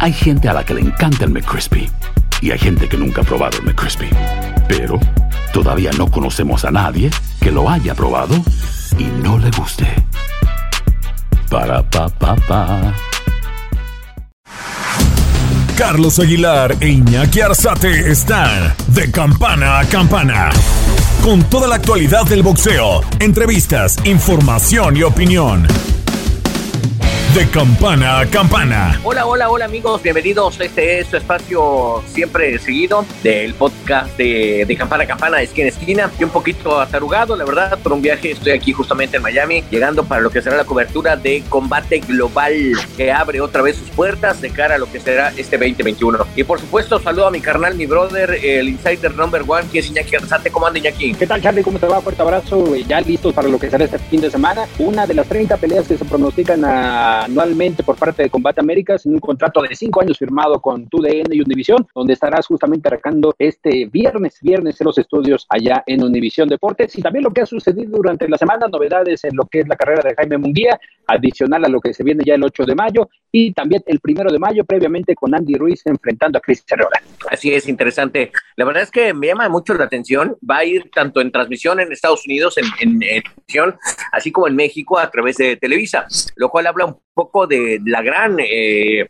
Hay gente a la que le encanta el McCrispy y hay gente que nunca ha probado el McCrispy. Pero todavía no conocemos a nadie que lo haya probado y no le guste. Para pa pa pa. Carlos Aguilar e Iñaki Arzate están de campana a campana. Con toda la actualidad del boxeo, entrevistas, información y opinión. De campana a campana. Hola, hola, hola amigos, bienvenidos. Este es su espacio siempre seguido del podcast de, de Campana a Campana, esquina a esquina. Y un poquito atarugado, la verdad, por un viaje. Estoy aquí justamente en Miami, llegando para lo que será la cobertura de combate global, que abre otra vez sus puertas de cara a lo que será este 2021. Y por supuesto, saludo a mi carnal, mi brother, el insider number one, que es Iñaki Arzate. ¿Cómo anda Iñaki? ¿Qué tal, Charlie? ¿Cómo te va? Fuerte abrazo. Ya listos para lo que será este fin de semana. Una de las 30 peleas que se pronostican anualmente por parte de Combate Américas en un contrato de 5 años firmado con TUDN y Univisión, donde estarás justamente arrancando este viernes, viernes en los estudios allá en Univisión Deportes. Y también lo que ha sucedido durante la semana, novedades en lo que es la carrera de Jaime Munguía, adicional a lo que se viene ya el 8 de mayo y también el primero de mayo, previamente con Andy Ruiz enfrentando a Chris Herrera. Así es, interesante. La verdad es que me llama mucho la atención. Va a ir tanto en transmisión en Estados Unidos, en, en, así como en México a través de Televisa, lo cual habla un poco de la gran, eh, eh,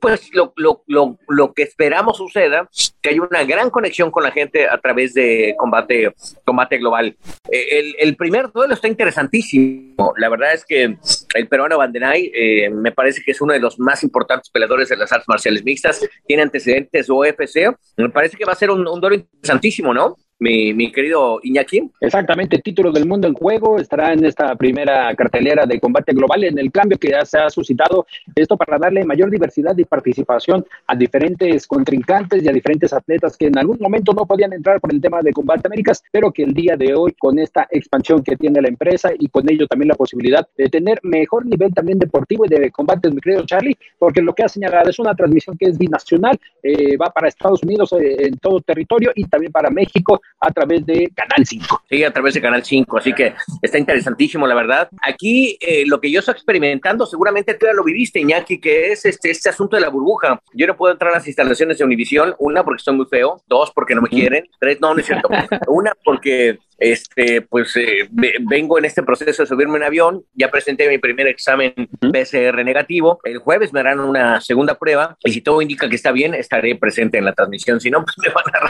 pues lo, lo, lo, lo, que esperamos suceda, que hay una gran conexión con la gente a través de combate, combate global. Eh, el, el, primer duelo está interesantísimo. La verdad es que el peruano Bandenay eh, me parece que es uno de los más importantes peleadores de las artes marciales mixtas. Tiene antecedentes UFC. Me parece que va a ser un, un duelo interesantísimo, ¿no? Mi, mi, querido Iñaki. Exactamente, título del mundo en juego, estará en esta primera cartelera de combate global, en el cambio que ya se ha suscitado esto para darle mayor diversidad y participación a diferentes contrincantes y a diferentes atletas que en algún momento no podían entrar por el tema de combate Américas, pero que el día de hoy con esta expansión que tiene la empresa y con ello también la posibilidad de tener mejor nivel también deportivo y de combate, mi querido Charlie, porque lo que ha señalado es una transmisión que es binacional, eh, va para Estados Unidos eh, en todo territorio y también para México a través de Canal 5. Sí, a través de Canal 5, así que está interesantísimo, la verdad. Aquí eh, lo que yo estoy experimentando, seguramente tú ya lo viviste, Iñaki, que es este, este asunto de la burbuja. Yo no puedo entrar a las instalaciones de Univisión, una, porque estoy muy feo, dos, porque no me quieren, tres, no, no es cierto, una, porque este, pues eh, vengo en este proceso de subirme en avión, ya presenté mi primer examen PCR negativo, el jueves me harán una segunda prueba y si todo indica que está bien, estaré presente en la transmisión, si no, pues me van a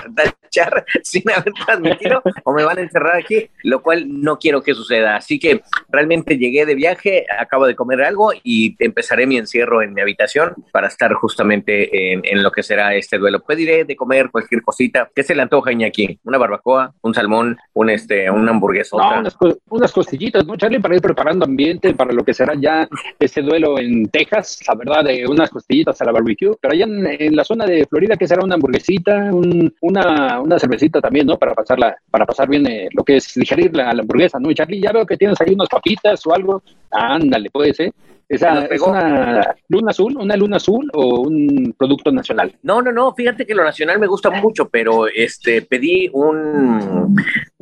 rachar sin haber transmitido o me van a encerrar aquí, lo cual no quiero que suceda, así que realmente llegué de viaje, acabo de comer algo y empezaré mi encierro en mi habitación para estar justamente en, en lo que será este duelo. Pediré de comer cualquier cosita, ¿qué se le antoja aquí? Una barbacoa, un salmón, un este, una hamburguesa. No, unas, unas, costillitas, ¿no, Charlie? Para ir preparando ambiente para lo que será ya ese duelo en Texas, la verdad, de unas costillitas a la barbecue. Pero allá en, en la zona de Florida, que será una hamburguesita, un, una, una cervecita también, ¿no? Para pasarla, para pasar bien eh, lo que es digerir la, la, hamburguesa, ¿no? Y Charlie, ya veo que tienes ahí unas papitas o algo. Ándale, puede ser. Esa, ¿Es una luna azul, una luna azul o un producto nacional? No, no, no, fíjate que lo nacional me gusta mucho, pero este pedí un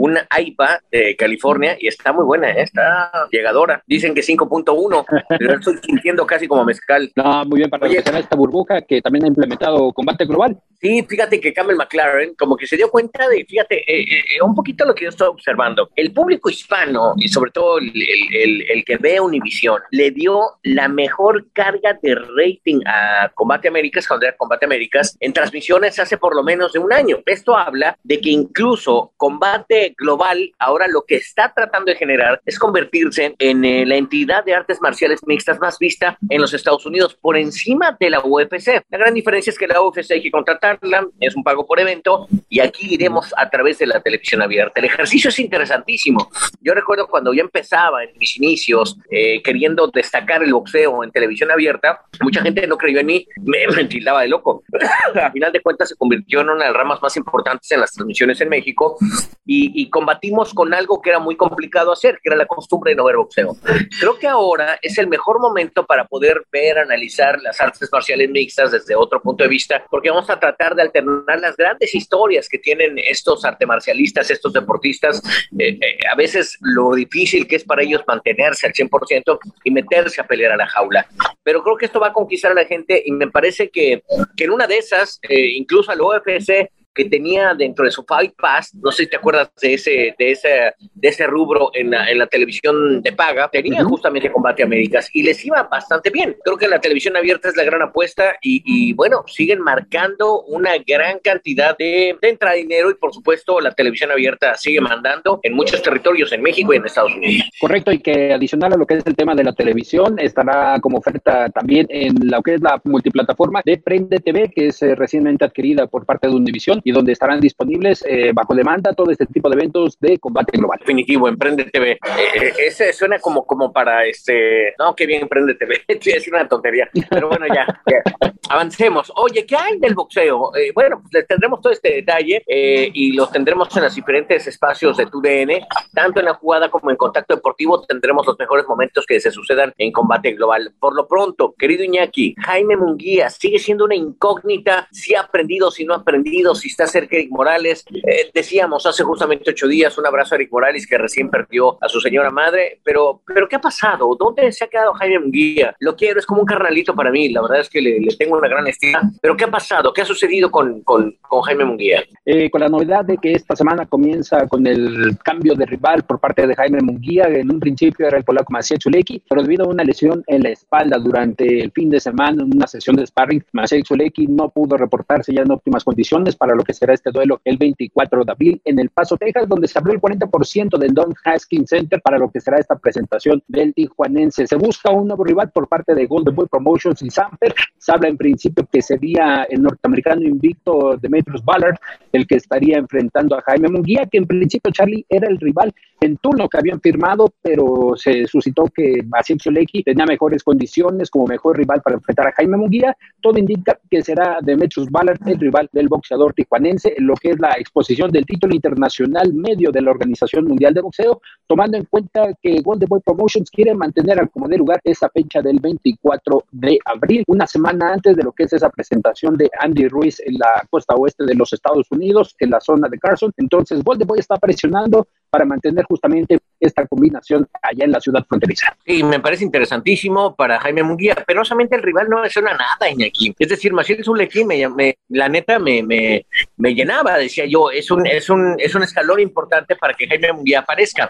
una IPA de California y está muy buena, ¿eh? está llegadora. Dicen que 5.1, pero estoy sintiendo casi como mezcal. No, muy bien, para Oye, esta burbuja que también ha implementado combate global. Sí, fíjate que Campbell McLaren como que se dio cuenta de, fíjate, eh, eh, un poquito lo que yo estoy observando. El público hispano y sobre todo el, el, el que ve Univision le dio la mejor carga de rating a Combate Américas, cuando era Combate Américas, en transmisiones hace por lo menos de un año. Esto habla de que incluso Combate Global ahora lo que está tratando de generar es convertirse en eh, la entidad de artes marciales mixtas más vista en los Estados Unidos, por encima de la UFC. La gran diferencia es que la UFC hay que contratarla, es un pago por evento, y aquí iremos a través de la televisión abierta. El ejercicio es interesantísimo. Yo recuerdo cuando yo empezaba en mis inicios, eh, queriendo destacar el boxeo en televisión abierta, mucha gente no creyó en mí, me, me tildaba de loco. a final de cuentas se convirtió en una de las ramas más importantes en las transmisiones en México y, y y combatimos con algo que era muy complicado hacer, que era la costumbre de no ver boxeo. Creo que ahora es el mejor momento para poder ver, analizar las artes marciales mixtas desde otro punto de vista, porque vamos a tratar de alternar las grandes historias que tienen estos arte marcialistas, estos deportistas, eh, eh, a veces lo difícil que es para ellos mantenerse al 100% y meterse a pelear a la jaula. Pero creo que esto va a conquistar a la gente y me parece que, que en una de esas, eh, incluso al UFC, que tenía dentro de su Fight Pass, no sé si te acuerdas de ese, de ese, de ese rubro en la, en la televisión de paga, tenía justamente combate a Américas y les iba bastante bien. Creo que la televisión abierta es la gran apuesta y, y bueno, siguen marcando una gran cantidad de, de entrada de dinero y por supuesto la televisión abierta sigue mandando en muchos territorios en México y en Estados Unidos. Correcto, y que adicional a lo que es el tema de la televisión, estará como oferta también en lo que es la multiplataforma de Prende TV, que es eh, recientemente adquirida por parte de Univision y donde estarán disponibles eh, bajo demanda todo este tipo de eventos de combate global. Definitivo, Emprende TV. Eh, eh, ese suena como, como para este. No, qué bien Emprende TV. es una tontería. Pero bueno, ya, ya. Avancemos. Oye, ¿qué hay del boxeo? Eh, bueno, pues les tendremos todo este detalle eh, y los tendremos en los diferentes espacios de TUDN, tanto en la jugada como en contacto deportivo. Tendremos los mejores momentos que se sucedan en combate global. Por lo pronto, querido Iñaki, Jaime Munguía sigue siendo una incógnita. Si ha aprendido, si no ha aprendido, si está cerca Eric Morales. Eh, decíamos hace justamente ocho días un abrazo a Eric Morales que recién perdió a su señora madre. Pero, pero ¿qué ha pasado? ¿Dónde se ha quedado Jaime Munguía? Lo quiero, es como un carnalito para mí. La verdad es que le, tengo una gran estima. Pero ¿qué ha pasado? ¿Qué ha sucedido con, con, con Jaime Munguía? Eh, con la novedad de que esta semana comienza con el cambio de rival por parte de Jaime Munguía. En un principio era el polaco Maciej Chulecki, pero debido a una lesión en la espalda durante el fin de semana, en una sesión de sparring, Maciej Chulecki no pudo reportarse ya en óptimas condiciones para lo que será este duelo el 24 de abril en El Paso, Texas, donde se abrió el 40% del Don Haskins Center para lo que será esta presentación del tijuanense. Se busca un nuevo rival por parte de Golden Boy Promotions y Samper. Se habla en principio que sería el norteamericano invicto Demetrius Ballard el que estaría enfrentando a Jaime Munguía, que en principio Charlie era el rival en turno que habían firmado, pero se suscitó que Basim Solecki tenía mejores condiciones como mejor rival para enfrentar a Jaime Munguía. Todo indica que será Demetrius Ballard el rival del boxeador tijuanense en lo que es la exposición del título internacional medio de la Organización Mundial de Boxeo, tomando en cuenta que Golden Boy Promotions quiere mantener al como de lugar esa fecha del 24 de abril, una semana antes de lo que es esa presentación de Andy Ruiz en la costa oeste de los Estados Unidos, en la zona de Carson. Entonces, Golden Boy está presionando para mantener justamente esta combinación allá en la ciudad fronteriza. Sí, me parece interesantísimo para Jaime Munguía. Penosamente el rival no me suena nada, Iñaki. Es decir, Maciel Zulequí, me, me, la neta, me, me, me, llenaba, decía yo, es un, es, un, es un escalón importante para que Jaime Munguía aparezca.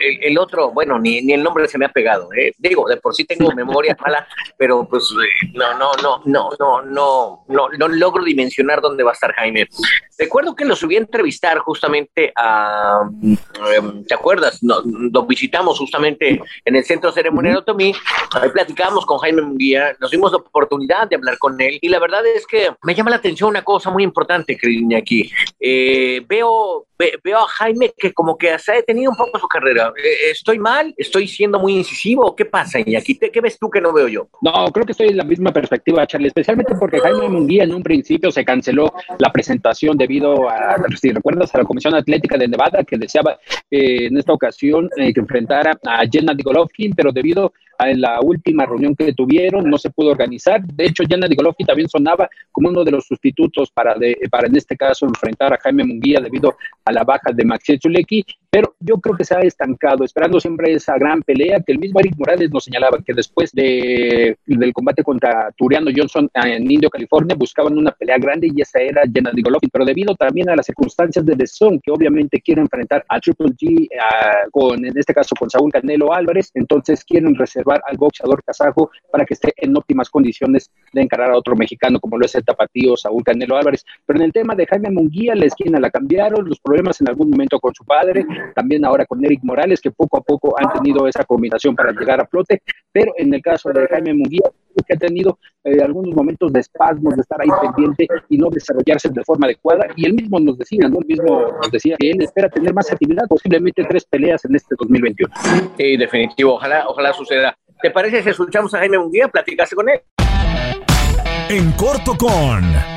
El, otro, bueno, ni, ni, el nombre se me ha pegado. ¿eh? Digo, de por sí tengo memoria mala, pero pues no, no, no, no, no, no, no, no logro dimensionar dónde va a estar Jaime. Recuerdo que lo subí a entrevistar justamente a, ¿te acuerdas? No, lo visitamos justamente en el Centro Ceremonial Otomí, ahí platicamos con Jaime Munguía, nos dimos la oportunidad de hablar con él y la verdad es que me llama la atención una cosa muy importante, querido aquí. Eh, veo veo a Jaime que como que se ha detenido un poco su carrera. Eh, ¿Estoy mal? ¿Estoy siendo muy incisivo? ¿Qué pasa, Iñaki? ¿Qué ves tú que no veo yo? No, creo que estoy en la misma perspectiva, Charlie, especialmente porque Jaime Munguía en un principio se canceló la presentación debido a, si recuerdas, a la Comisión Atlética de Nevada que deseaba eh, en esta ocasión eh, que enfrentara a Gennady Golovkin, pero debido a la última reunión que tuvieron no se pudo organizar. De hecho, Gennady Golovkin también sonaba como uno de los sustitutos para, de, para en este caso enfrentar a Jaime Munguía debido a la baja de Maxi Zuleki, pero yo creo que se ha estancado, esperando siempre esa gran pelea que el mismo Eric Morales nos señalaba que después de, del combate contra Turiano Johnson en Indio, California, buscaban una pelea grande y esa era Gennady Golovkin, pero debido también a las circunstancias de The Zone, que obviamente quieren enfrentar a Triple G, a, con, en este caso con Saúl Canelo Álvarez, entonces quieren reservar al boxeador kazajo para que esté en óptimas condiciones de encarar a otro mexicano como lo es el tapatío Saúl Canelo Álvarez. Pero en el tema de Jaime Munguía, la esquina la cambiaron, los problemas en algún momento con su padre, también ahora con Eric Morales, que poco a poco han tenido esa combinación para llegar a flote, pero en el caso de Jaime Munguía, que ha tenido eh, algunos momentos de espasmos, de estar ahí pendiente y no desarrollarse de forma adecuada. Y él mismo nos decía, ¿no? Él mismo nos decía que él espera tener más actividad, posiblemente tres peleas en este 2021. Sí, definitivo, ojalá, ojalá suceda. ¿Te parece si escuchamos a Jaime Munguía? Platicaste con él. En corto con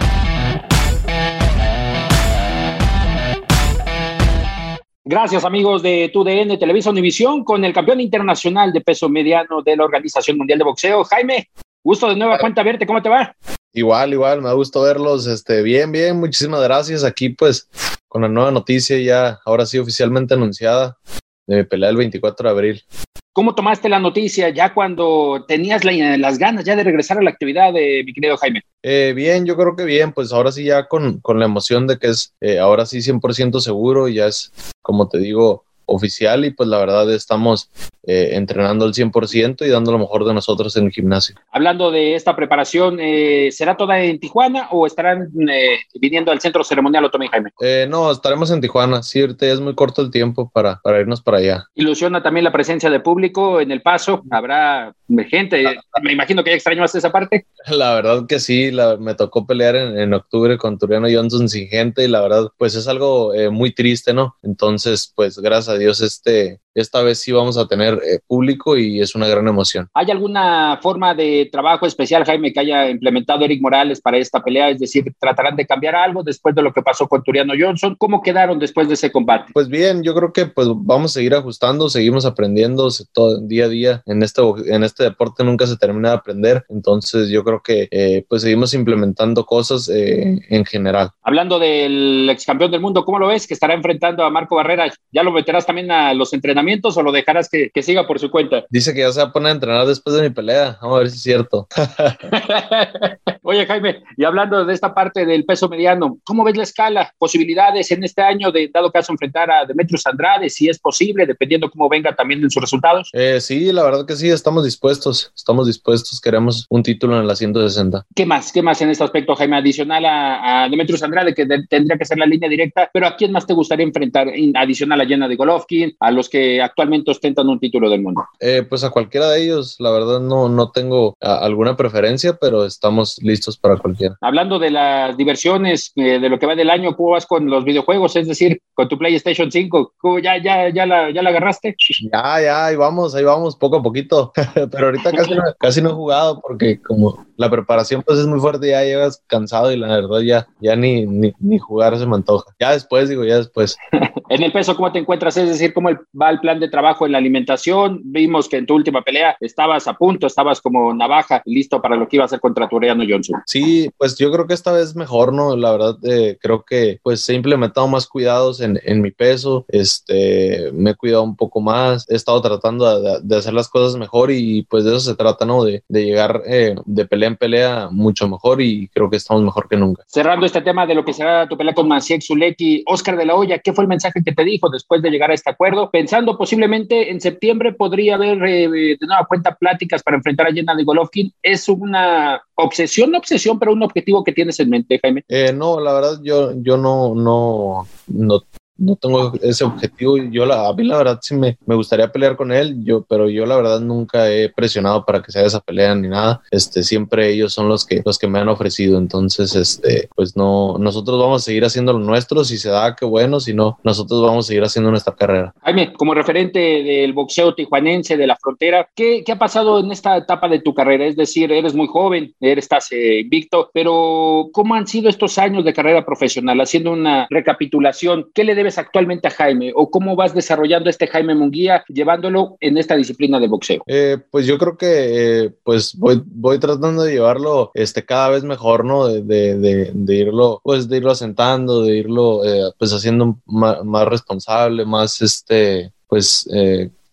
Gracias, amigos de TUDN, Televisa Univisión, con el campeón internacional de peso mediano de la Organización Mundial de Boxeo. Jaime, gusto de nueva cuenta verte, ¿cómo te va? Igual, igual, me ha gustado verlos, este, bien, bien, muchísimas gracias. Aquí, pues, con la nueva noticia ya, ahora sí oficialmente anunciada, de mi pelea el 24 de abril. ¿Cómo tomaste la noticia ya cuando tenías las ganas ya de regresar a la actividad de mi querido Jaime? Eh, bien, yo creo que bien, pues ahora sí ya con, con la emoción de que es eh, ahora sí 100% seguro, ya es, como te digo, oficial y pues la verdad estamos eh, entrenando al 100% y dando lo mejor de nosotros en el gimnasio. Hablando de esta preparación, eh, ¿será toda en Tijuana o estarán eh, viniendo al centro ceremonial Otomí Jaime? no, estaremos en Tijuana, sí, es muy corto el tiempo para, para irnos para allá. ¿Ilusiona también la presencia de público en el paso? ¿Habrá gente? Me imagino que ya extrañaste esa parte. La verdad que sí, me tocó pelear en, en, octubre con Turiano Johnson sin gente y la verdad pues es algo muy triste, ¿no? Entonces pues gracias a Dios este esta vez sí vamos a tener eh, público y es una gran emoción. ¿Hay alguna forma de trabajo especial, Jaime, que haya implementado Eric Morales para esta pelea? Es decir, ¿tratarán de cambiar algo después de lo que pasó con Turiano Johnson? ¿Cómo quedaron después de ese combate? Pues bien, yo creo que pues vamos a seguir ajustando, seguimos aprendiendo todo día a día. En este, en este deporte nunca se termina de aprender, entonces yo creo que eh, pues seguimos implementando cosas eh, en general. Hablando del ex campeón del mundo, ¿cómo lo ves? Que estará enfrentando a Marco Barrera. ¿Ya lo meterás también a los entrenamientos? O lo dejarás que, siga por su cuenta? Dice que ya se va a poner a entrenar después de mi pelea. Vamos a ver si es cierto. Oye, Jaime, y hablando de esta parte del peso mediano, ¿cómo ves la escala? Posibilidades en este año de, dado caso, enfrentar a Demetrius Andrade, si es posible, dependiendo cómo venga también en sus resultados. Eh, sí, la verdad que sí, estamos dispuestos, estamos dispuestos, queremos un título en la 160. ¿Qué más? ¿Qué más en este aspecto, Jaime? Adicional a, Demetrius Andrade, que tendría que ser la línea directa, pero ¿a quién más te gustaría enfrentar? Adicional a Jenna de Golovkin, a los que actualmente ostentan un título del mundo? Eh, pues a cualquiera de ellos, la verdad no, no tengo alguna preferencia, pero estamos listos para cualquiera. Hablando de las diversiones, eh, de lo que va del año, ¿cómo vas con los videojuegos? Es decir, con tu PlayStation 5, ¿ya, ya, ya, la, ya la agarraste? Ya, ya, ahí vamos, ahí vamos, poco a poquito, pero ahorita casi no, casi no he jugado porque como la preparación pues es muy fuerte, ya llegas cansado y la verdad ya, ya ni, ni, ni jugar se me antoja. Ya después, digo, ya después. en el peso, ¿cómo te encuentras? Es decir, ¿cómo va el plan de trabajo en la alimentación. Vimos que en tu última pelea estabas a punto, estabas como navaja, listo para lo que iba a hacer contra Turiano Johnson. Sí, pues yo creo que esta vez mejor, ¿no? La verdad, eh, creo que pues he implementado más cuidados en, en, mi peso, este, me he cuidado un poco más, he estado tratando de, de hacer las cosas mejor y pues de eso se trata, ¿no? De, de llegar eh, de pelea en pelea mucho mejor y creo que estamos mejor que nunca. Cerrando este tema de lo que será tu pelea con Maciek Zuleki, Oscar de la Hoya, ¿qué fue el mensaje que te dijo después de llegar a este acuerdo? Pensando posiblemente en septiembre podría haber eh, de nueva cuenta pláticas para enfrentar a Jenna de Golovkin. ¿Es una obsesión, no obsesión, pero un objetivo que tienes en mente, Jaime? Eh, no, la verdad yo, yo no, no, no no tengo ese objetivo. Yo, la, a mí la verdad sí me, me gustaría pelear con él, yo, pero yo la verdad nunca he presionado para que se haga esa pelea ni nada. Este, siempre ellos son los que, los que me han ofrecido. Entonces, este, pues no, nosotros vamos a seguir haciendo lo nuestro. Si se da, qué bueno. Si no, nosotros vamos a seguir haciendo nuestra carrera. Jaime, como referente del boxeo tijuanense de la frontera, ¿qué, qué ha pasado en esta etapa de tu carrera? Es decir, eres muy joven, eres, estás eh, invicto, pero ¿cómo han sido estos años de carrera profesional? Haciendo una recapitulación, ¿qué le debes actualmente a Jaime o cómo vas desarrollando este Jaime Munguía llevándolo en esta disciplina de boxeo? Eh, pues yo creo que eh, pues voy, tratando de llevarlo este, cada vez mejor, ¿no? De, de, de, irlo, pues de irlo asentando, de irlo eh, pues haciendo más, más, responsable, más este, pues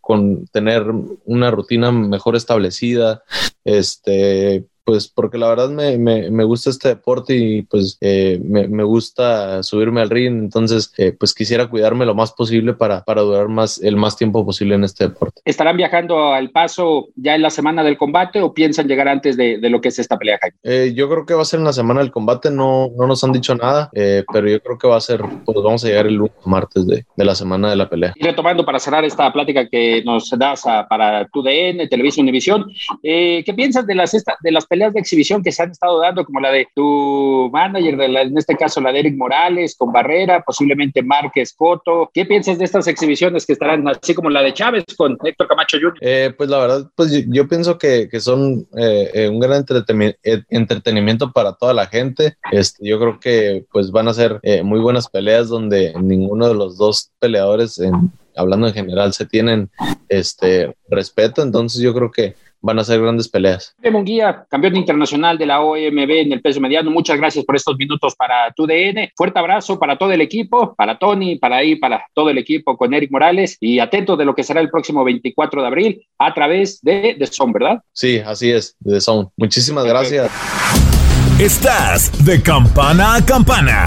con tener una rutina mejor establecida, este, pues porque la verdad me, me, me gusta este deporte y pues eh, me, me, gusta subirme al ring, entonces eh, pues quisiera cuidarme lo más posible para, para durar más el más tiempo posible en este deporte. ¿Estarán viajando al paso ya en la semana del combate o piensan llegar antes de, de lo que es esta pelea, Jaime? Eh, yo creo que va a ser en la semana del combate, no, no nos han dicho nada, pero yo creo que va a ser, pues vamos a llegar el lunes martes de, de, la semana de la pelea. Y retomando para cerrar esta plática que nos das a, para tu DN, Televisión Univisión, ¿qué piensas de las, esta, de las peleas peleas de exhibición que se han estado dando, como la de tu manager, de en este caso la de Eric Morales con Barrera, posiblemente Márquez Coto. ¿Qué piensas de estas exhibiciones que estarán así como la de Chávez con Héctor Camacho Jr.? Eh, pues la verdad, pues yo, pienso que, que son eh, eh, un gran entretenimiento para toda la gente. Este, yo creo que pues van a ser muy buenas peleas donde ninguno de los dos peleadores, en, hablando en general, se tienen este respeto. Entonces yo creo que van a ser grandes peleas. Munguía, campeón internacional de la OMB en el peso mediano, muchas gracias por estos minutos para tu DN. Fuerte abrazo para todo el equipo, para Tony, para ahí, para todo el equipo con Eric Morales y atento de lo que será el próximo 24 de abril a través de The Zone, ¿verdad? Sí, así es, The Zone. Muchísimas gracias. Estás de campana a campana.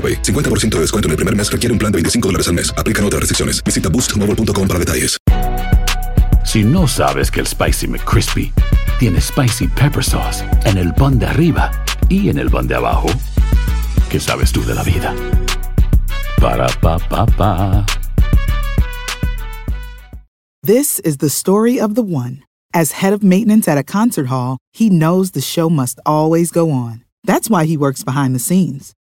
50% de descuento en el primer mes requiere un plan de 25 dólares al mes. Aplican otras restricciones. Visita boostmobile.com para detalles. Si no sabes que el Spicy McCrispy tiene Spicy Pepper Sauce en el pan de arriba y en el pan de abajo, ¿qué sabes tú de la vida? Para, pa, pa, pa. This is the story of the one. As head of maintenance at a concert hall, he knows the show must always go on. That's why he works behind the scenes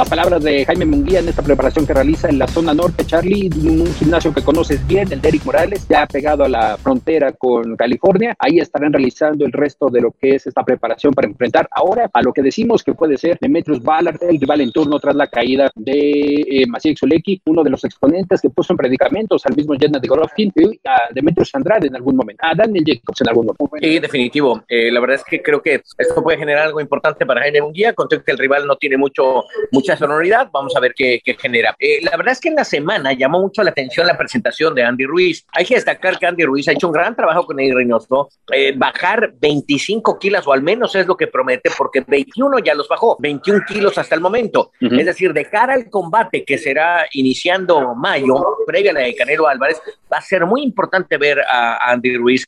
Las palabras de Jaime Munguía en esta preparación que realiza en la zona norte, Charlie, un, gimnasio que conoces bien, el Derek Morales, ya pegado a la frontera con California. Ahí estarán realizando el resto de lo que es esta preparación para enfrentar ahora a lo que decimos que puede ser Demetrius Ballard, el rival en turno tras la caída de eh, Maciej uno de los exponentes que puso en predicamentos al mismo Jenna de y a Demetrius Andrade en algún momento, a Daniel Jacobs en algún momento. Sí, definitivo. Eh, la verdad es que creo que esto puede generar algo importante para Jaime Munguía, contexto que el rival no tiene mucho, sonoridad. Vamos a ver qué, genera. Eh, la verdad es que en la semana llamó mucho la atención la presentación de Andy Ruiz. Hay que destacar que Andy Ruiz ha hecho un gran trabajo con Eddie Reynoso. Eh, bajar 25 kilos o al menos es lo que promete porque 21 ya los bajó, 21 kilos hasta el momento. Es decir, de cara al combate que será iniciando mayo, previa a la de Canelo Álvarez, va a ser muy importante ver a, Andy Ruiz.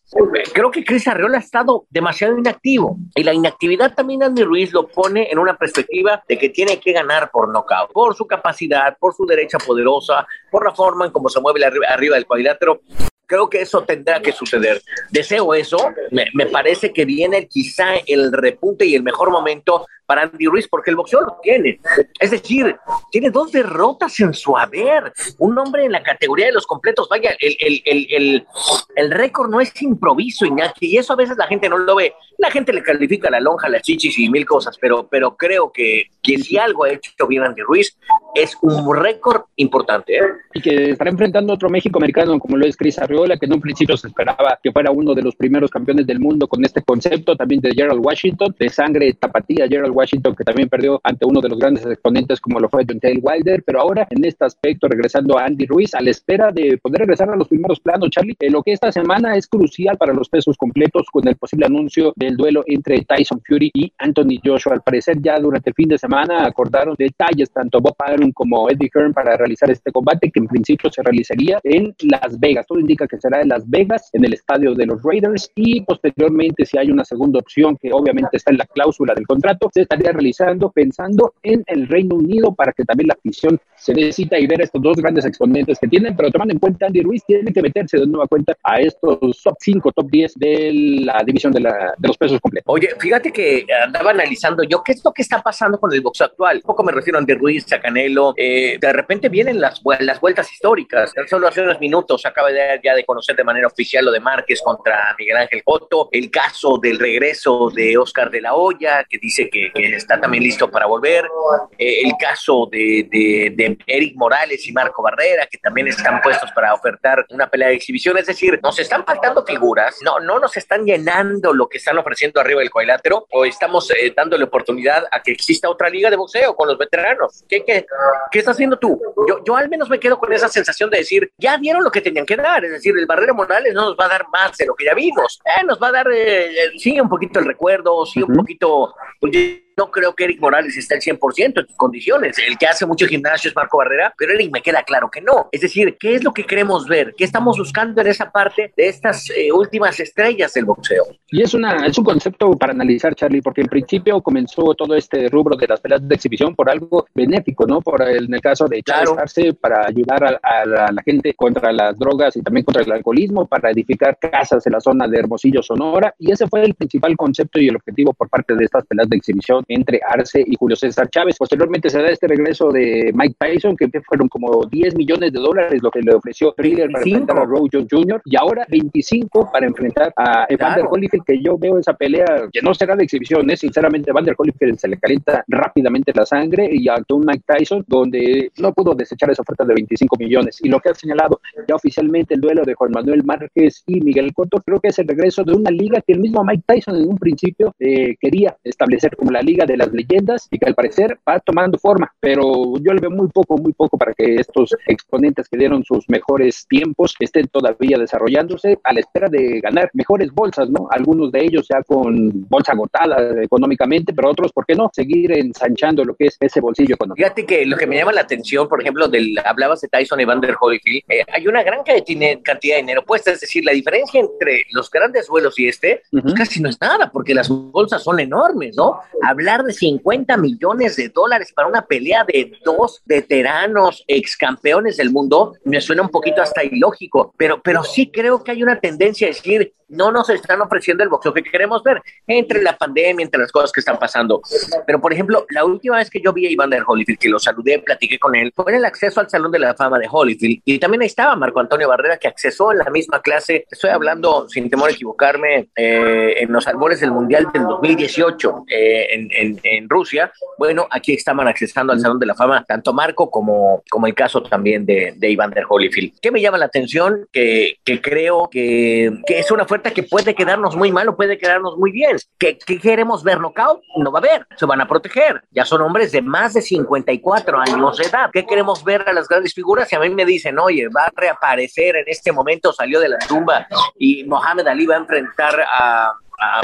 Creo que Chris Arreola ha estado demasiado inactivo y la inactividad también Andy Ruiz lo pone en una perspectiva de que tiene que ganar por su capacidad, por su derecha poderosa, por la forma en cómo se mueve arriba, del cuadrilátero creo que eso tendrá que suceder. Deseo eso. Me, parece que viene quizá el repunte y el mejor momento para Andy Ruiz, porque el boxeo lo tiene. Es decir, tiene dos derrotas en su haber. Un hombre en la categoría de los completos. Vaya, el, el, el, el, récord no es improviso, Iñaki, y eso a veces la gente no lo ve. La gente le califica la lonja, las chichis y mil cosas, pero, pero creo que, que si algo ha hecho bien Andy Ruiz es un récord importante. ¿eh? Y que estará enfrentando otro México americano como lo es Cris Arriola, que en un principio se esperaba que fuera uno de los primeros campeones del mundo con este concepto también de Gerald Washington, de sangre tapatía Gerald Washington, que también perdió ante uno de los grandes exponentes como lo fue John Taylor Wilder, pero ahora en este aspecto regresando a Andy Ruiz a la espera de poder regresar a los primeros planos, Charlie, eh, lo que esta semana es crucial para los pesos completos con el posible anuncio del duelo entre Tyson Fury y Anthony Joshua. Al parecer ya durante el fin de semana acordaron detalles tanto Bob Arum como Eddie Hearn para realizar este combate que en principio se realizaría en Las Vegas. Todo indica que será en Las Vegas, en el estadio de los Raiders y posteriormente si hay una segunda opción que obviamente está en la cláusula del contrato, se estaría realizando pensando en el Reino Unido para que también la afición se necesita y ver estos dos grandes exponentes que tienen, pero tomando en cuenta Andy Ruiz tiene que meterse de nueva cuenta a estos top 5, top 10 de la división de, la, de los pesos completos. Oye, fíjate que andaba analizando yo qué es lo que está pasando con el boxeo actual. Un poco me refiero a Andy Ruiz, a Canelo. Eh, de repente vienen las, las vueltas históricas. Solo hace unos minutos acaba de, ya de conocer de manera oficial lo de Márquez contra Miguel Ángel Cotto, el caso del regreso de Oscar de la Hoya, que dice que, que está también listo para volver, eh, el caso de, de, de Eric Morales y Marco Barrera, que también están puestos para ofertar una pelea de exhibición. Es decir, nos están faltando figuras, no, no nos están llenando lo que están ofreciendo arriba del cuadrilátero, o estamos eh, dándole oportunidad a que exista otra liga de boxeo con los veteranos. ¿Qué, qué, qué estás haciendo tú? Yo, yo al menos me quedo con esa sensación de decir, ya dieron lo que tenían que dar, es decir, el Barrera Morales no nos va a dar más de lo que ya vimos, eh, nos va a dar, eh, sí, un poquito el recuerdo, sí, un poquito... Pues, no creo que Eric Morales esté al 100% en sus condiciones. El que hace mucho gimnasio es Marco Barrera, pero Eric me queda claro que no. Es decir, ¿qué es lo que queremos ver? ¿Qué estamos buscando en esa parte de estas eh, últimas estrellas del boxeo? Y es, una, es un concepto para analizar, Charlie, porque en principio comenzó todo este rubro de las peleas de exhibición por algo benéfico, ¿no? Por el, en el caso de Claro. echarse para ayudar a, a la, la gente contra las drogas y también contra el alcoholismo, para edificar casas en la zona de Hermosillo, Sonora. Y ese fue el principal concepto y el objetivo por parte de estas peleas de exhibición entre Arce y Julio César Chávez. Posteriormente se da este regreso de Mike Tyson, que fueron como 10 millones de dólares lo que le ofreció Thriller para 25. enfrentar a Roe Jones Jr. y ahora 25 para enfrentar a Evander. Holyfield, que yo veo esa pelea que no será de exhibición, ¿eh? sinceramente Evander Holyfield se le calienta rápidamente la sangre y ante un Mike Tyson donde no pudo desechar esa oferta de 25 millones. Y lo que ha señalado ya oficialmente el duelo de Juan Manuel Márquez y Miguel Cotto, creo que es el regreso de una liga que el mismo Mike Tyson en un principio eh, quería establecer como la liga de las leyendas y que al parecer va tomando forma, pero yo le veo muy poco, muy poco para que estos exponentes que dieron sus mejores tiempos estén todavía desarrollándose a la espera de ganar mejores bolsas, ¿no? Algunos de ellos ya con bolsa agotada económicamente, pero otros, ¿por qué no? Seguir ensanchando lo que es ese bolsillo económico. Fíjate que lo que me llama la atención, por ejemplo, del hablabas de Tyson y Vander Holyfield, eh, hay una gran cantidad de dinero puesta, es decir, la diferencia entre los grandes vuelos y este pues Ujú. casi no es nada, porque las bolsas son enormes, ¿no? Hablar de 50 millones de dólares para una pelea de dos veteranos ex campeones del mundo me suena un poquito hasta ilógico, pero, pero sí creo que hay una tendencia a decir, no nos están ofreciendo el boxeo que queremos ver, entre la pandemia, entre las cosas que están pasando. Pero, por ejemplo, la última vez que yo vi a Evander Holyfield, que lo saludé, platiqué con él, fue en el acceso al Salón de la Fama de Holyfield. Y también ahí estaba Marco Antonio Barrera, que accesó en la misma clase. Estoy hablando, sin temor a equivocarme, eh, en los albores del Mundial del 2018 eh, en, en, en Rusia. Bueno, aquí estaban accesando al Salón de la Fama tanto Marco como, como el caso también de, de Evander Holyfield. ¿Qué me llama la atención? Que, que creo que, que es una que puede quedarnos muy mal o puede quedarnos muy bien. ¿Qué, qué queremos ver knockout? No va a haber, se van a proteger. Ya son hombres de más de 54 años de edad. ¿Qué queremos ver a las grandes figuras? Si a mí me dicen, oye, va a reaparecer en este momento, salió de la tumba y Mohamed Ali va a enfrentar a a,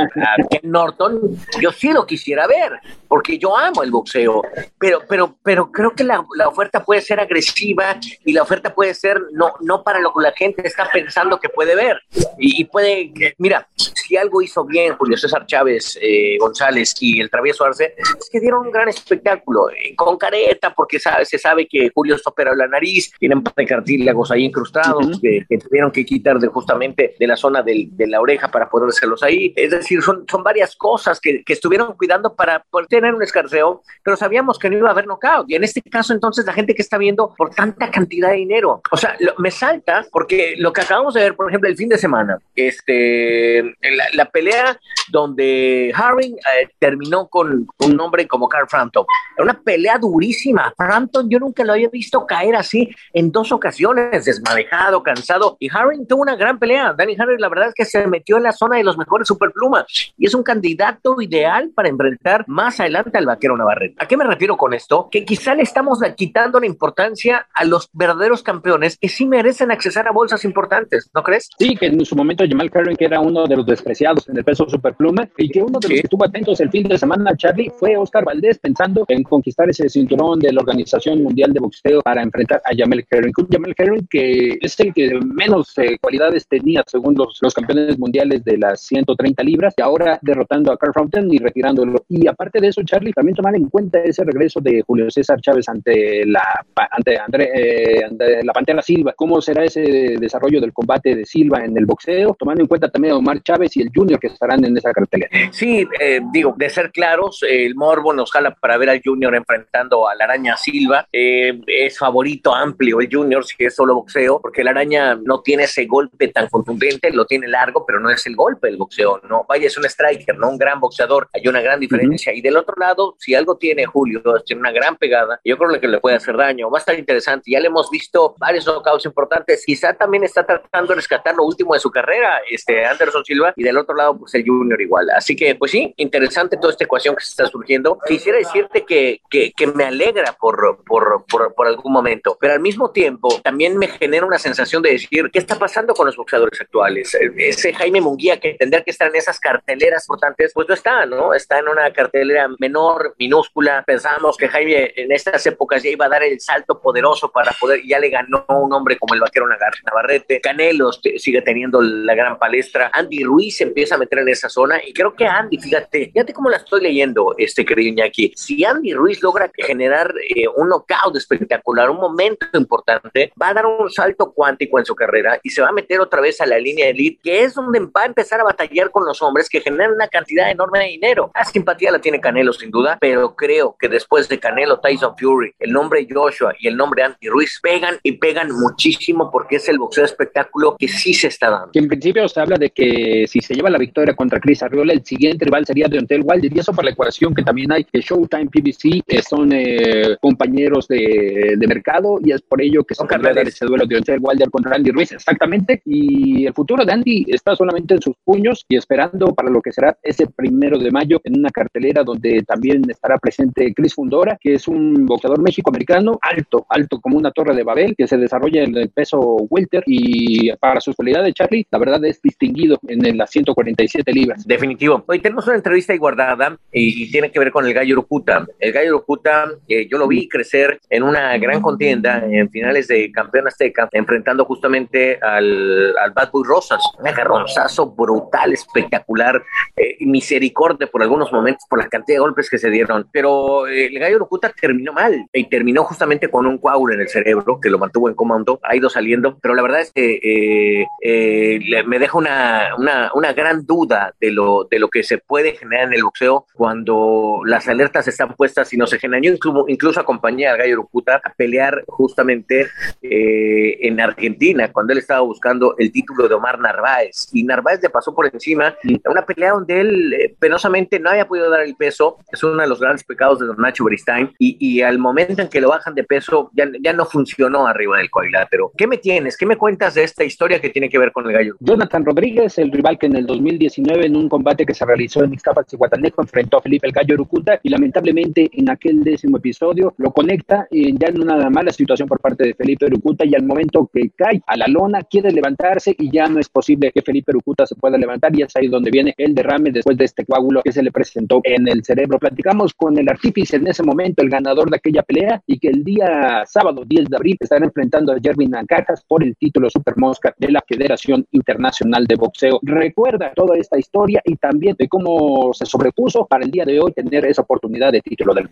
Ken Norton, yo sí lo quisiera ver, porque yo amo el boxeo, pero, pero, pero creo que la, la oferta puede ser agresiva y la oferta puede ser no, no para lo que la gente está pensando que puede ver. Y, y puede, mira, si algo hizo bien Julio César Chávez eh, González y el Travieso Arce, es que dieron un gran espectáculo, eh, con careta, porque sabe- se sabe que Julio está operado la nariz, tienen par de cartílagos ahí incrustados, Ujú. que, que tuvieron que quitar de, justamente de la zona del- de la oreja para ponérselos ahí. Es decir, son, son varias cosas que, que estuvieron cuidando para poder tener un escarceo, pero sabíamos que no iba a haber knockout. Y en este caso, entonces, la gente que está viendo por tanta cantidad de dinero, o sea, lo- me salta porque lo que acabamos de ver, por ejemplo, el fin de semana, este, la, pelea donde Harry eh, terminó con, un hombre como Carl Frampton. Una pelea durísima. Frampton yo nunca lo había visto caer así en dos ocasiones, desmadejado, cansado. Y Harry tuvo una gran pelea. Danny Harry, la verdad es que se metió en la zona de los mejores superplumas y es un candidato ideal para enfrentar más adelante al vaquero Navarrete. ¿A qué me refiero con esto? Que quizá le estamos quitando la importancia a los verdaderos campeones que sí merecen accesar a bolsas importantes, ¿no crees? Sí, que en su momento Jamal Carvin, que era uno de los despreciados en el peso superpluma, y que uno de los que estuvo atentos el fin de semana, Charlie, fue Oscar Valdés, pensando en conquistar ese cinturón de la Organización Mundial de Boxeo para enfrentar a Jamal Carvin. Jamal Carvin, que es el que menos eh, cualidades tenía según los, los campeones mundiales de las 130 libras, y ahora derrotando a Carl Frampton y retirándolo. Y aparte de eso, Charlie, también tomar en cuenta ese regreso de Julio César Chávez ante la ante, André, eh, ante la Pantera Silva. ¿Cómo será ese desarrollo del combate de Silva en el boxeo? Tomando en cuenta también a Omar Chávez y el Junior que estarán en esa cartelera. Sí, eh, digo, de ser claros, el Morbo nos jala para ver al Junior enfrentando a la Araña Silva. Eh, es favorito amplio el Junior si es solo boxeo, porque la Araña no tiene ese golpe tan contundente, lo tiene largo, pero no es el golpe del boxeo, ¿no? Vaya, es un striker, ¿no? Un gran boxeador, hay una gran diferencia. Y del otro lado, si algo tiene Julio, tiene una gran pegada, yo creo que le puede hacer daño. Va a estar interesante. Ya le hemos visto varios knockouts importantes. Quizá también está tratando de rescatar lo último de su carrera, este Anderson Silva, y del otro lado, pues el Junior igual. Así que, pues sí, interesante toda esta ecuación que se está surgiendo. Quisiera decirte que, que, que me alegra por, por, por, por algún momento, pero al mismo tiempo también me genera una sensación de decir, ¿qué está pasando con los boxeadores actuales? Ese Jaime Munguía que tendría que estar en esas carteleras importantes, pues no está, ¿no? Está en una cartelera menor, minúscula. Pensábamos que Jaime en estas épocas ya iba a dar el salto poderoso para poder, ya le ganó un hombre como el vaquero Navarrete. Canelo sigue teniendo la gran palestra. Andy Ruiz empieza a meter en esa zona y creo que Andy, fíjate, fíjate cómo la estoy leyendo, este querido Iñaki. Si Andy Ruiz logra generar eh, un knockout espectacular, un momento importante, va a dar un salto cuántico en su carrera y se va a meter otra vez a la línea elite, que es donde va a empezar a batallar con los hombres que generan una cantidad enorme de dinero. La simpatía la tiene Canelo sin duda, pero creo que después de Canelo, Tyson Fury, el nombre Joshua y el nombre Andy Ruiz pegan y pegan muchísimo porque es el boxeo espectáculo que sí se está dando. Que en principio se habla de que si se lleva la victoria contra Chris Arriola, el siguiente rival sería Deontay Wilder y eso por la ecuación que también hay que Showtime PBC eh, son eh, compañeros de, de, mercado y es por ello que a dar ese duelo de Deontay Wilder contra Andy Ruiz, exactamente. Y el futuro de Andy está solamente en sus puños y esperando para lo que será ese primero de mayo en una cartelera donde también estará presente Chris Fundora, que es un boxeador méxico-americano alto, alto como una torre de Babel, que se desarrolla en el peso welter. Y para sus cualidades, Charlie, la verdad es distinguido en las 147 libras. Definitivo. Hoy tenemos una entrevista ahí guardada y, tiene que ver con el Gallo Urucuta. El Gallo Urucuta, eh, yo lo vi crecer en una gran contienda en finales de campeón azteca, enfrentando justamente al, al Bad Boy Rosas. Un agarronzazo brutal, espectacular, eh, misericordia por algunos momentos por la cantidad de golpes que se dieron. Pero eh, el Gallo Urucuta terminó mal y terminó justamente con un coágulo en el cerebro que lo mantuvo en comando, ha ido saliendo, pero la verdad es que eh, me deja una, una, gran duda de lo, de lo que se puede generar en el boxeo cuando las alertas están puestas y no se generan. Yo incluso, incluso acompañé al Gallo Urucuta a pelear justamente eh, en Argentina, cuando él estaba buscando el título de Omar Narváez, y Narváez le pasó por encima en una pelea donde él penosamente no había podido dar el peso, es uno de los grandes pecados de Don Nacho Beristain, y, y al momento en que lo bajan de peso ya, ya no funcionó arriba del cuadrilátero. ¿Qué me tienes? ¿Qué me cuentas de esta historia que tiene que ver con el gallo? Jonathan Rodríguez, el rival que en el 2019 en un combate que se realizó en Ixtapas y Guatanejo enfrentó a Felipe el Gallo Urucuta y lamentablemente en aquel décimo episodio lo conecta y ya en una mala situación por parte de Felipe Urucuta y al momento que cae a la lona quiere levantarse y ya no es posible que Felipe Urucuta se pueda levantar y es ahí donde viene el derrame después de este coágulo que se le presentó en el cerebro. Platicamos con el artífice en ese momento, el ganador de aquella pelea y que el día sábado 10 de abril estará enfrentando a Jervin Ancajas por el título Super Mosca de la Federación Internacional de Boxeo. Recuerda toda esta historia y también de cómo se sobrepuso para el día de hoy tener esa oportunidad de título del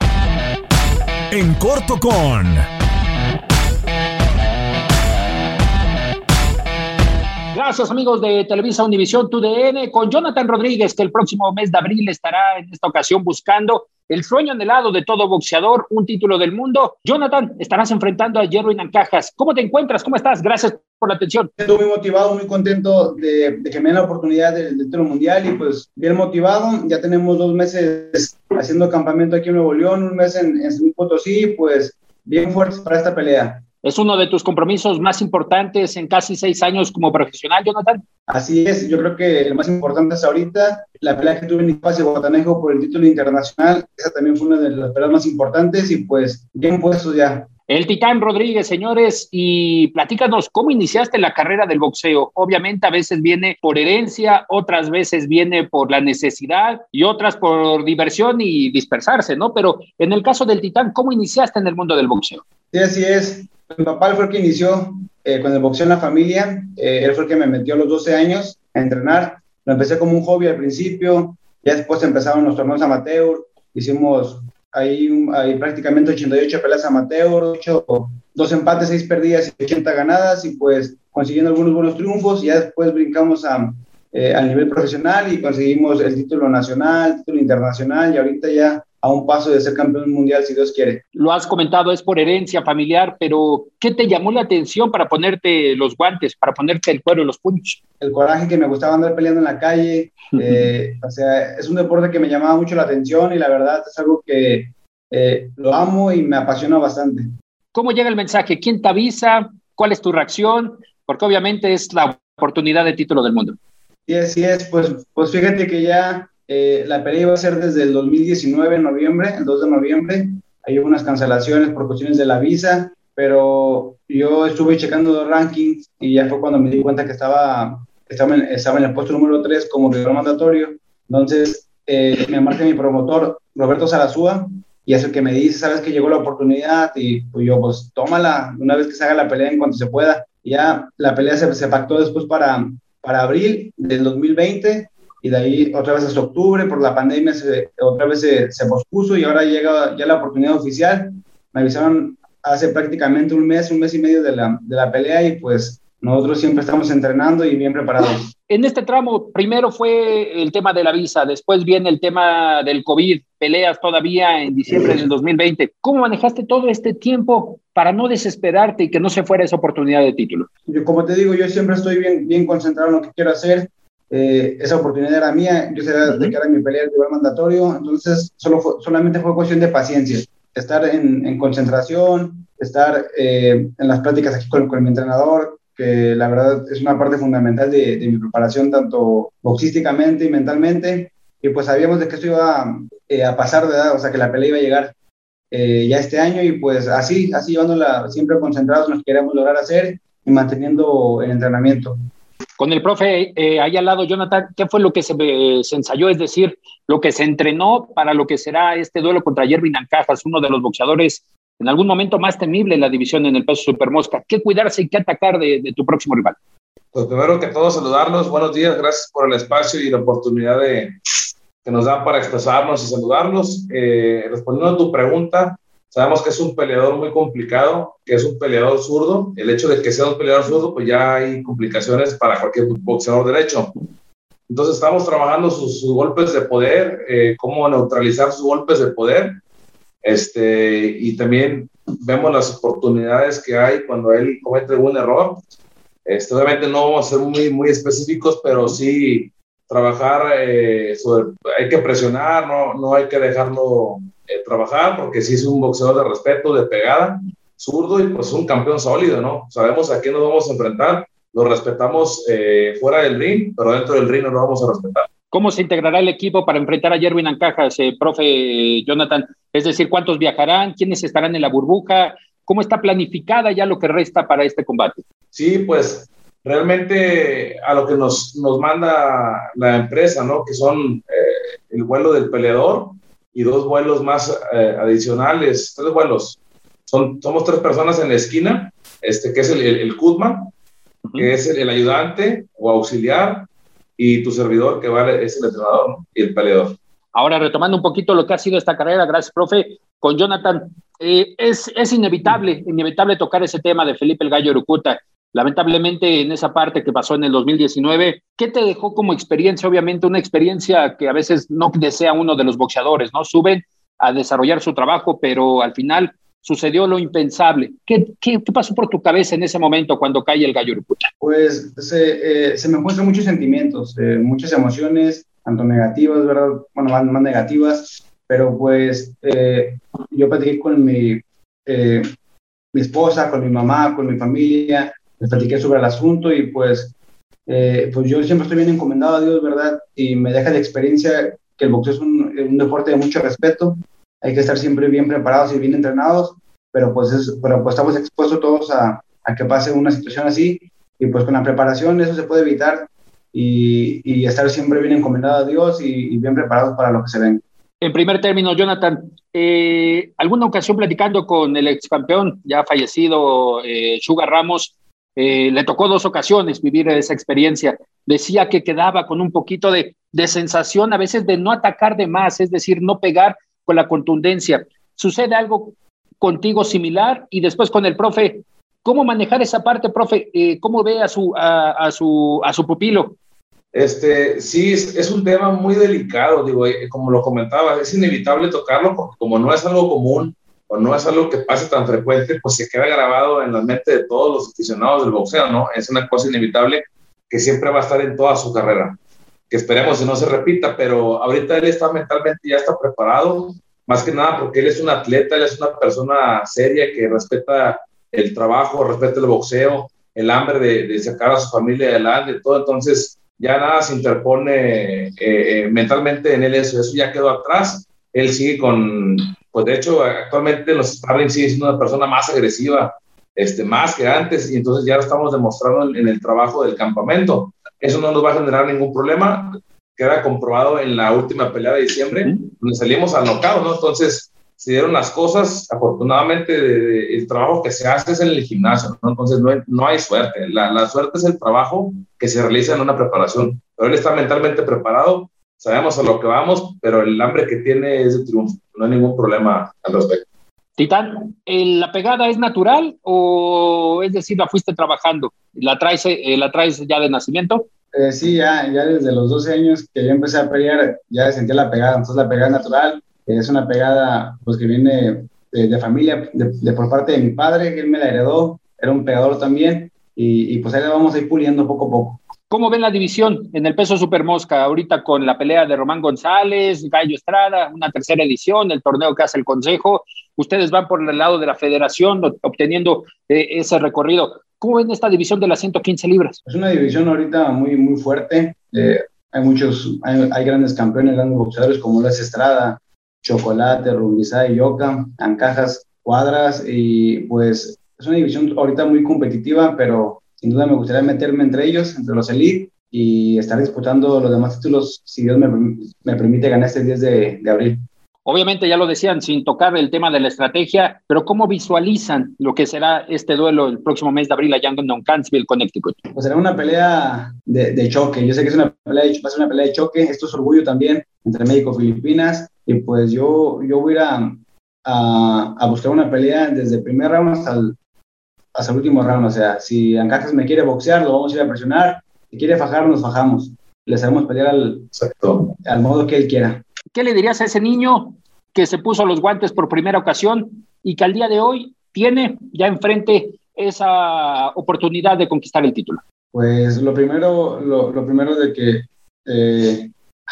En corto con Gracias amigos de Televisa Univisión TUDN con Jonathan Rodríguez que el próximo mes de abril estará en esta ocasión buscando el sueño anhelado de todo boxeador, un título del mundo. Jonathan, estarás enfrentando a Jerwin Ancajas. ¿Cómo te encuentras? ¿Cómo estás? Gracias por la atención. Estoy muy motivado, muy contento de, que me den la oportunidad del, título mundial y pues bien motivado. Ya tenemos dos meses haciendo campamento aquí en Nuevo León, un mes en, en Potosí, pues bien fuertes para esta pelea. ¿Es uno de tus compromisos más importantes en casi seis años como profesional, Jonathan? Así es, yo creo que el más importante es ahorita la pelea que tuve en Espacio Guatanejo por el título internacional. Esa también fue una de las peleas más importantes y pues bien puesto ya. El Titán Rodríguez, señores, y platícanos cómo iniciaste la carrera del boxeo. Obviamente a veces viene por herencia, otras veces viene por la necesidad y otras por diversión y dispersarse, ¿no? Pero en el caso del Titán, ¿cómo iniciaste en el mundo del boxeo? Sí, así es. Mi papá fue el que inició eh, con el boxeo en la familia. Eh, él fue el que me metió a los 12 años a entrenar. Lo empecé como un hobby al principio. Ya después empezaron los torneos amateur. Hicimos ahí, ahí prácticamente 88 peleas amateur, 8, dos empates, 6 perdidas y 80 ganadas. Y pues consiguiendo algunos buenos triunfos. Ya después brincamos a, eh, al nivel profesional y conseguimos el título nacional, el título internacional. Y ahorita ya a un paso de ser campeón mundial, si Dios quiere. Lo has comentado, es por herencia familiar, pero ¿qué te llamó la atención para ponerte los guantes, para ponerte el cuero los puños? El coraje que me gustaba andar peleando en la calle, eh, o sea, es un deporte que me llamaba mucho la atención y la verdad es algo que eh, lo amo y me apasiona bastante. ¿Cómo llega el mensaje? ¿Quién te avisa? ¿Cuál es tu reacción? Porque obviamente es la oportunidad de título del mundo. Sí, así es, pues, pues fíjate que ya eh, la pelea iba a ser desde el 2019, en noviembre, el 2 de noviembre. Hay unas cancelaciones por cuestiones de la visa, pero yo estuve checando los rankings y ya fue cuando me di cuenta que estaba, estaba, en, estaba en el puesto número 3 como rival mandatorio. Entonces eh, me marca mi promotor, Roberto Sarazúa, y es el que me dice, sabes que llegó la oportunidad y pues yo pues tómala una vez que se haga la pelea en cuanto se pueda. Ya la pelea se, se pactó después para, para abril del 2020 y de ahí otra vez hasta octubre, por la pandemia se, otra vez se, se, pospuso y ahora llega ya la oportunidad oficial. Me avisaron hace prácticamente un mes, un mes y medio de la, de la pelea y pues nosotros siempre estamos entrenando y bien preparados. En este tramo, primero fue el tema de la visa, después viene el tema del COVID, peleas todavía en diciembre del 2020. ¿Cómo manejaste todo este tiempo para no desesperarte y que no se fuera esa oportunidad de título? Yo, como te digo, yo siempre estoy bien, bien concentrado en lo que quiero hacer. Eh, esa oportunidad era mía, yo sabía de que era mi pelea de nivel mandatorio, entonces solo solamente fue cuestión de paciencia, estar en, en concentración, estar eh, en las pláticas aquí con, con, mi entrenador, que la verdad es una parte fundamental de, de, mi preparación, tanto boxísticamente y mentalmente, y pues sabíamos de que esto iba eh, a pasar, ¿verdad? o sea, que la pelea iba a llegar ya este año, y pues así, así llevándola siempre concentrados nos queremos lograr hacer y manteniendo el entrenamiento. Con el profe eh, ahí al lado, Jonathan, ¿qué fue lo que se, se, ensayó? Es decir, lo que se entrenó para lo que será este duelo contra Jervin Ancajas, uno de los boxeadores en algún momento más temible en la división en el peso supermosca. ¿Qué cuidarse y qué atacar de, de, tu próximo rival? Pues primero que todo, saludarlos. Buenos días, gracias por el espacio y la oportunidad de, que nos dan para expresarnos y saludarlos. Eh, respondiendo a tu pregunta, Sabemos que es un peleador muy complicado, que es un peleador zurdo. El hecho de que sea un peleador zurdo, pues ya hay complicaciones para cualquier boxeador derecho. Entonces estamos trabajando sus, sus golpes de poder, eh, cómo neutralizar sus golpes de poder. Este, y también vemos las oportunidades que hay cuando él comete un error. Este, obviamente no vamos a ser muy, muy específicos, pero sí trabajar eh, sobre, hay que presionar, no, no hay que dejarlo eh, trabajar, porque sí es un boxeador de respeto, de pegada, zurdo y pues un campeón sólido, ¿no? Sabemos a quién nos vamos a enfrentar, lo respetamos eh, fuera del ring, pero dentro del ring no lo vamos a respetar. ¿Cómo se integrará el equipo para enfrentar a Jerwin Ancajas, eh, profe Jonathan? Es decir, ¿cuántos viajarán? ¿Quiénes estarán en la burbuja? ¿Cómo está planificada ya lo que resta para este combate? Sí, pues realmente a lo que nos, nos manda la empresa, ¿no? Que son eh, el vuelo del peleador, y dos vuelos más eh, adicionales, tres vuelos. Son, somos tres personas en la esquina, este, que es el, el, el Kutman, que es el, el, ayudante o auxiliar, y tu servidor, que va, es el entrenador ¿no? y el peleador. Ahora, retomando un poquito lo que ha sido esta carrera, gracias, profe, con Jonathan, eh, es, es inevitable, inevitable tocar ese tema de Felipe el Gallo Urucuta lamentablemente en esa parte que pasó en el 2019, ¿qué te dejó como experiencia? Obviamente una experiencia que a veces no desea uno de los boxeadores, ¿no? Suben a desarrollar su trabajo, pero al final sucedió lo impensable. ¿Qué, qué, pasó por tu cabeza en ese momento cuando cae el gallo Urupucha? Pues se, eh, se me encuentran muchos sentimientos, eh, muchas emociones, tanto negativas, ¿verdad? Bueno, más, más negativas, pero pues eh, yo platiqué con mi, mi esposa, con mi mamá, con mi familia, les platiqué sobre el asunto y pues, pues yo siempre estoy bien encomendado a Dios, ¿verdad? Y me deja la experiencia que el boxeo es un, un deporte de mucho respeto hay que estar siempre bien preparados y bien entrenados, pero pues, es, pero pues estamos expuestos todos a, a, que pase una situación así y pues con la preparación eso se puede evitar y, y estar siempre bien encomendado a Dios y, bien preparados para lo que se ven. En primer término, Jonathan, eh, alguna ocasión platicando con el ex campeón ya fallecido, eh, Sugar Ramos, eh, le tocó dos ocasiones vivir esa experiencia. Decía que quedaba con un poquito de, sensación a veces de no atacar de más, es decir, no pegar con la contundencia. ¿Sucede algo contigo similar? Y después con el profe, ¿cómo manejar esa parte, profe? Eh, ¿Cómo ve a su, a, su, a su pupilo? Este, sí, es, un tema muy delicado, digo, eh, como lo comentaba, es inevitable tocarlo porque como no es algo común o no es algo que pase tan frecuente, pues se queda grabado en la mente de todos los aficionados del boxeo, ¿no? Es una cosa inevitable que siempre va a estar en toda su carrera que esperemos que no se repita, pero ahorita él está mentalmente, ya está preparado, más que nada porque él es un atleta, él es una persona seria que respeta el trabajo, respeta el boxeo, el hambre de, sacar a su familia adelante, todo, entonces ya nada se interpone eh, eh, mentalmente en él eso, eso ya quedó atrás, él sigue con, pues de hecho actualmente los sparring sigue siendo una persona más agresiva, este, más que antes, y entonces ya lo estamos demostrando en el trabajo del campamento eso no nos va a generar ningún problema. Queda comprobado en la última pelea de diciembre, donde salimos al knockout, ¿no? Entonces, se dieron las cosas, afortunadamente, el trabajo que se hace es en el gimnasio, ¿no? Entonces, no hay, no hay suerte. La, la, suerte es el trabajo que se realiza en una preparación. Pero él está mentalmente preparado, sabemos a lo que vamos, pero el hambre que tiene es de triunfo. No hay ningún problema al respecto. Titán, ¿la pegada es natural o es decir, la fuiste trabajando? ¿La traes, eh, ¿la traes ya de nacimiento? Eh, sí, ya, ya desde los 12 años que yo empecé a pelear, ya sentía la pegada. Entonces, la pegada es natural. Es una pegada pues, que viene de, familia, de, por parte de mi padre, que él me la heredó. Era un pegador también. Y, y pues ahí la vamos a ir puliendo poco a poco. ¿Cómo ven la división en el peso supermosca ahorita con la pelea de Román González, Gallo Estrada, una tercera edición, el torneo que hace el Consejo? Ustedes van por el lado de la federación obteniendo eh, ese recorrido. ¿Cómo ven esta división de las 115 libras? Es una división ahorita muy, muy fuerte. Eh, hay muchos, hay, grandes campeones, grandes boxeadores como Les Estrada, Chocolate, Rumbizá y Yoka, Ancajas, Cuadras, y pues es una división ahorita muy competitiva, pero sin duda me gustaría meterme entre ellos, entre los elite, y estar disputando los demás títulos si Dios me, me permite ganar este 10 de, de, abril. Obviamente ya lo decían, sin tocar el tema de la estrategia, pero ¿cómo visualizan lo que será este duelo el próximo mes de abril allá en Doncansville, Connecticut? Pues será una pelea de, de, choque. Yo sé que es una pelea de, va a ser una pelea de choque. Esto es orgullo también entre México y Filipinas. Y pues yo, yo voy a, a, a buscar una pelea desde el primer round hasta el, hasta el último round. O sea, si Ancajas me quiere boxear, lo vamos a ir a presionar. Si quiere fajar, nos fajamos. Le sabemos pelear al, al modo que él quiera. ¿Qué le dirías a ese niño que se puso los guantes por primera ocasión y que al día de hoy tiene ya enfrente esa oportunidad de conquistar el título? Pues lo primero, lo, lo primero de que eh,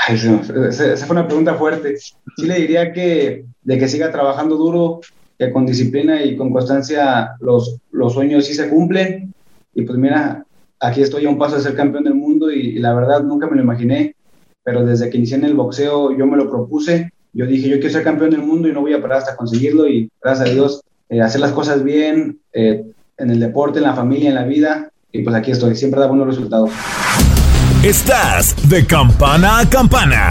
esa fue una pregunta fuerte. Sí le diría que de que siga trabajando duro, que con disciplina y con constancia los, los sueños sí se cumplen. Y pues mira, aquí estoy a un paso de ser campeón del mundo y, la verdad nunca me lo imaginé, pero desde que inicié en el boxeo yo me lo propuse. Yo dije, yo quiero ser campeón del mundo y no voy a parar hasta conseguirlo y gracias a Dios eh, hacer las cosas bien eh, en el deporte, en la familia, en la vida. Y pues aquí estoy, siempre da buenos resultados. Estás de campana a campana.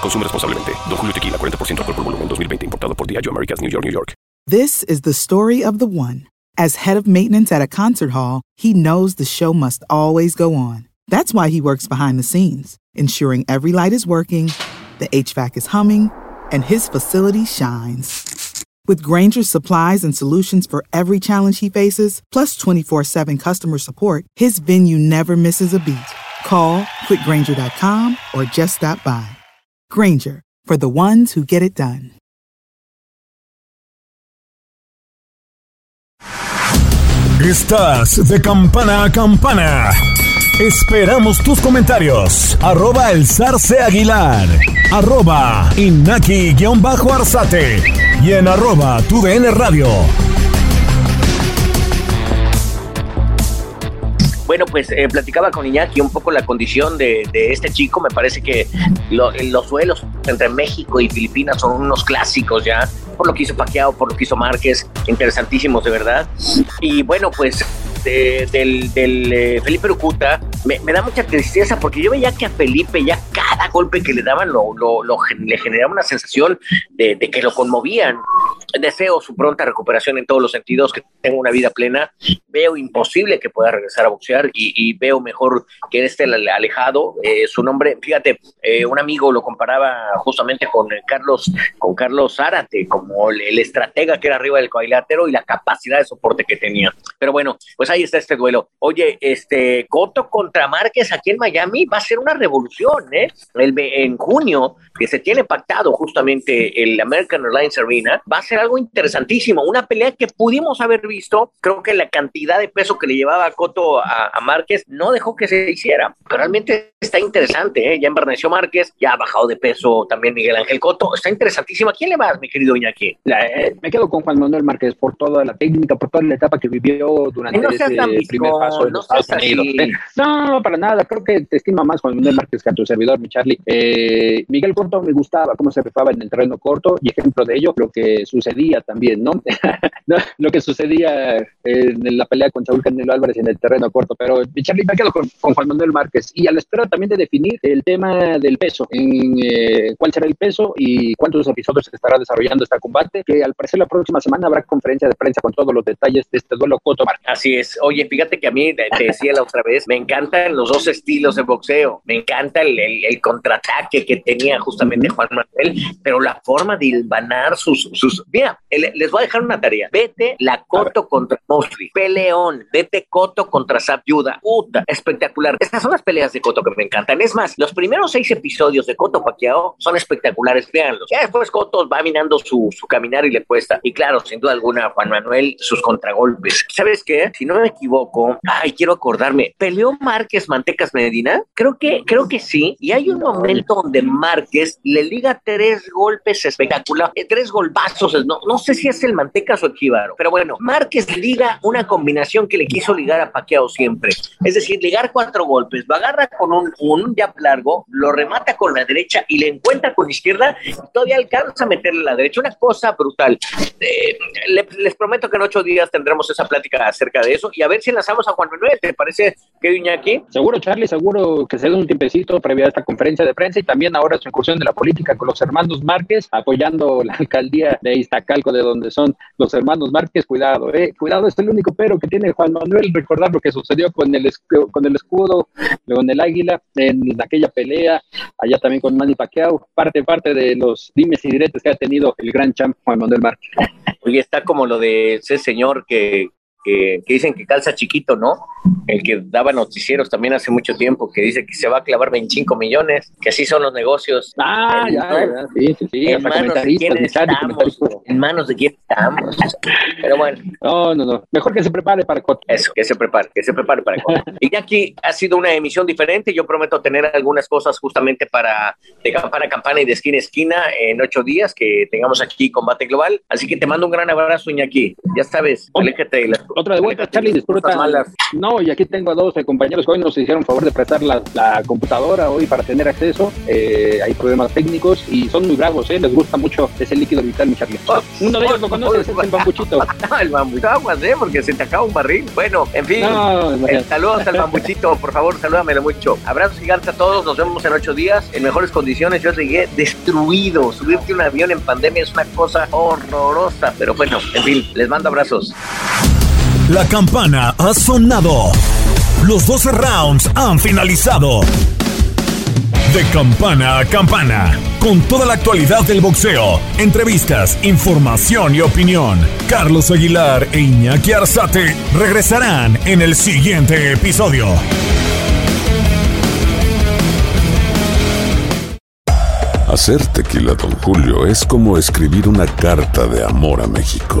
Consume. Don Julio Tequila, 40% alcohol por volumen, 2020. Importado por Diageo Americas, New York, New York. This is the story of the one. As head of maintenance at a concert hall, he knows the show must always go on. That's why he works behind the scenes, ensuring every light is working, the HVAC is humming, and his facility shines. With Granger's supplies and solutions for every challenge he faces, plus 24 7 customer support, his venue never misses a beat. Call quickgranger.com or just stop by. Granger, for the ones who get it done. Estás de campana a campana. Esperamos tus comentarios. Arroba el zarce aguilar. Arroba inaki-arzate. Y en arroba tu DN radio. Bueno, pues eh, platicaba con Iñaki un poco la condición de, de este chico. Me parece que lo- los duelos entre México y Filipinas son unos clásicos ya, por lo que hizo Paquiao, por lo que hizo Márquez, interesantísimos de verdad. Y bueno, pues de- del, del, eh, Felipe Urucuta me, me da mucha tristeza porque yo veía que a Felipe ya cada golpe que le daban lo, lo- lo le generaba una sensación de, de que lo conmovían. Deseo su pronta recuperación en todos los sentidos, que tenga una vida plena. Veo imposible que pueda regresar a boxear y, y veo mejor que esté ale- alejado. Eh, su nombre, fíjate, eh, un amigo lo comparaba justamente con eh, Carlos, con Carlos Zárate, como el, el estratega que era arriba del cuadrilátero y la capacidad de soporte que tenía. Pero bueno, pues ahí está este duelo. Oye, este Coto contra Márquez aquí en Miami va a ser una revolución, ¿eh? El, en junio, que se tiene pactado justamente el American Airlines Arena, va a ser algo interesantísimo. Una pelea que pudimos haber visto. Creo que la cantidad de peso que le llevaba Coto a, a Márquez no dejó que se hiciera. Pero realmente está interesante, ¿eh? Ya embarneció Márquez, ya ha bajado de peso también Miguel Ángel Coto. Está interesantísimo. ¿A quién le vas, mi querido Iñaki? La- eh, me quedo con Juan Manuel Márquez por toda la técnica, por toda la etapa que vivió durante No seas primer no los Estados seas Unidos. así. Eh, No, no, para nada. Creo que te estima más Juan Manuel Márquez que a tu servidor, mi Charlie. Eh, Miguel Corto me gustaba cómo se rifaba en el terreno corto y ejemplo de ello lo que sucedía también, ¿no? Lo que sucedía en la pelea con Saúl Canelo Álvarez en el terreno corto. Pero mi Charlie me quedo con, con Juan Manuel Márquez y a la espera también de definir el tema del peso, en eh, cuál será el peso y cuántos episodios se estará desarrollando este combate, que al parecer la próxima semana habrá conferencia de prensa con todos los detalles de este duelo Coto Márquez. Así es. Oye, fíjate que a mí, te decía la otra vez, me encantan los dos estilos de boxeo. Me encanta el, el- el contraataque que tenía justamente Juan Manuel, pero la forma de hilvanar sus... sus... Mira, les voy a dejar una tarea. Vete la Coto contra Mosley. Peleón. Vete Coto contra Zab Yuda. Puta, espectacular. Estas son las peleas de Coto que me encantan. Es más, los primeros seis episodios de Coto Paquiao son espectaculares. Véanlos. Ya después Coto va minando su, su caminar y le cuesta. Y claro, sin duda alguna, Juan Manuel, sus contragolpes. ¿Sabes qué? Si no me equivoco, ay, quiero acordarme, ¿peleó Márquez Mantecas Medina? Creo que, creo que sí. Y hay un momento donde Márquez le liga tres golpes espectaculares, eh, tres golpazos, no, no sé si es el Mantecas o el Jíbaro, pero bueno, Márquez liga una combinación que le quiso ligar a Paquiao siempre. Es decir, ligar cuatro golpes, lo agarra con un, un jab largo, lo remata con la derecha y le encuentra con la izquierda y todavía alcanza a meterle la derecha. Una cosa brutal. Eh, le- les prometo que en ocho días tendremos esa plática acerca de eso y a ver si enlazamos a Juan Manuel. ¿Te parece que Iñaki? Seguro, Charlie, seguro que se dé un tiempecito previo a esta conferencia de prensa y también ahora su incursión de la política con los hermanos Márquez, apoyando la alcaldía de Iztacalco, de donde son los hermanos Márquez, cuidado, eh, cuidado, es el único pero que tiene Juan Manuel, recordar lo que sucedió con el, con el escudo, con el águila, en aquella pelea, allá también con Manny Pacquiao, parte, parte de los dimes y diretes que ha tenido el gran champ Juan Manuel Márquez. Oye, está como lo de ese señor que, que, dicen que calza chiquito, ¿no? El que daba noticieros también hace mucho tiempo, que dice que se va a clavar 25 millones, que así son los negocios. Ah, ya, sí, sí, sí. En manos de quién estamos, en manos de quién estamos. Pero bueno. No, no, no. Mejor que se prepare para Coto. Eso, que se prepare, que se prepare para Coto. y ya aquí ha sido una emisión diferente. Yo prometo tener algunas cosas justamente para de campana a campana y de esquina a esquina en ocho días que tengamos aquí combate global. Así que te mando un gran abrazo, Iñaki. Ya sabes, aléjate de las otra de vuelta, Charlie, disfruta. No, y aquí tengo a dos compañeros que hoy nos hicieron favor de prestar la, computadora hoy para tener acceso. Eh, hay problemas técnicos y son muy bravos, ¿eh? Les gusta mucho ese líquido vital, mi Charlie. Oh, Uno de ellos lo conoces, es el bambuchito. el bambuchito, aguas, ¿eh? Porque se te acaba un barril. Bueno, en fin. Eh, saludos al bambuchito, por favor, salúdamelo mucho. Abrazos gigantes a todos, nos vemos en ocho días en mejores condiciones. Yo llegué destruido. Subirte un avión en pandemia es una cosa horrorosa, pero bueno, en fin, les mando abrazos. La campana ha sonado. Los 12 rounds han finalizado. De campana a campana, con toda la actualidad del boxeo, entrevistas, información y opinión. Carlos Aguilar e Iñaki Arzate regresarán en el siguiente episodio. Hacer tequila, don Julio, es como escribir una carta de amor a México.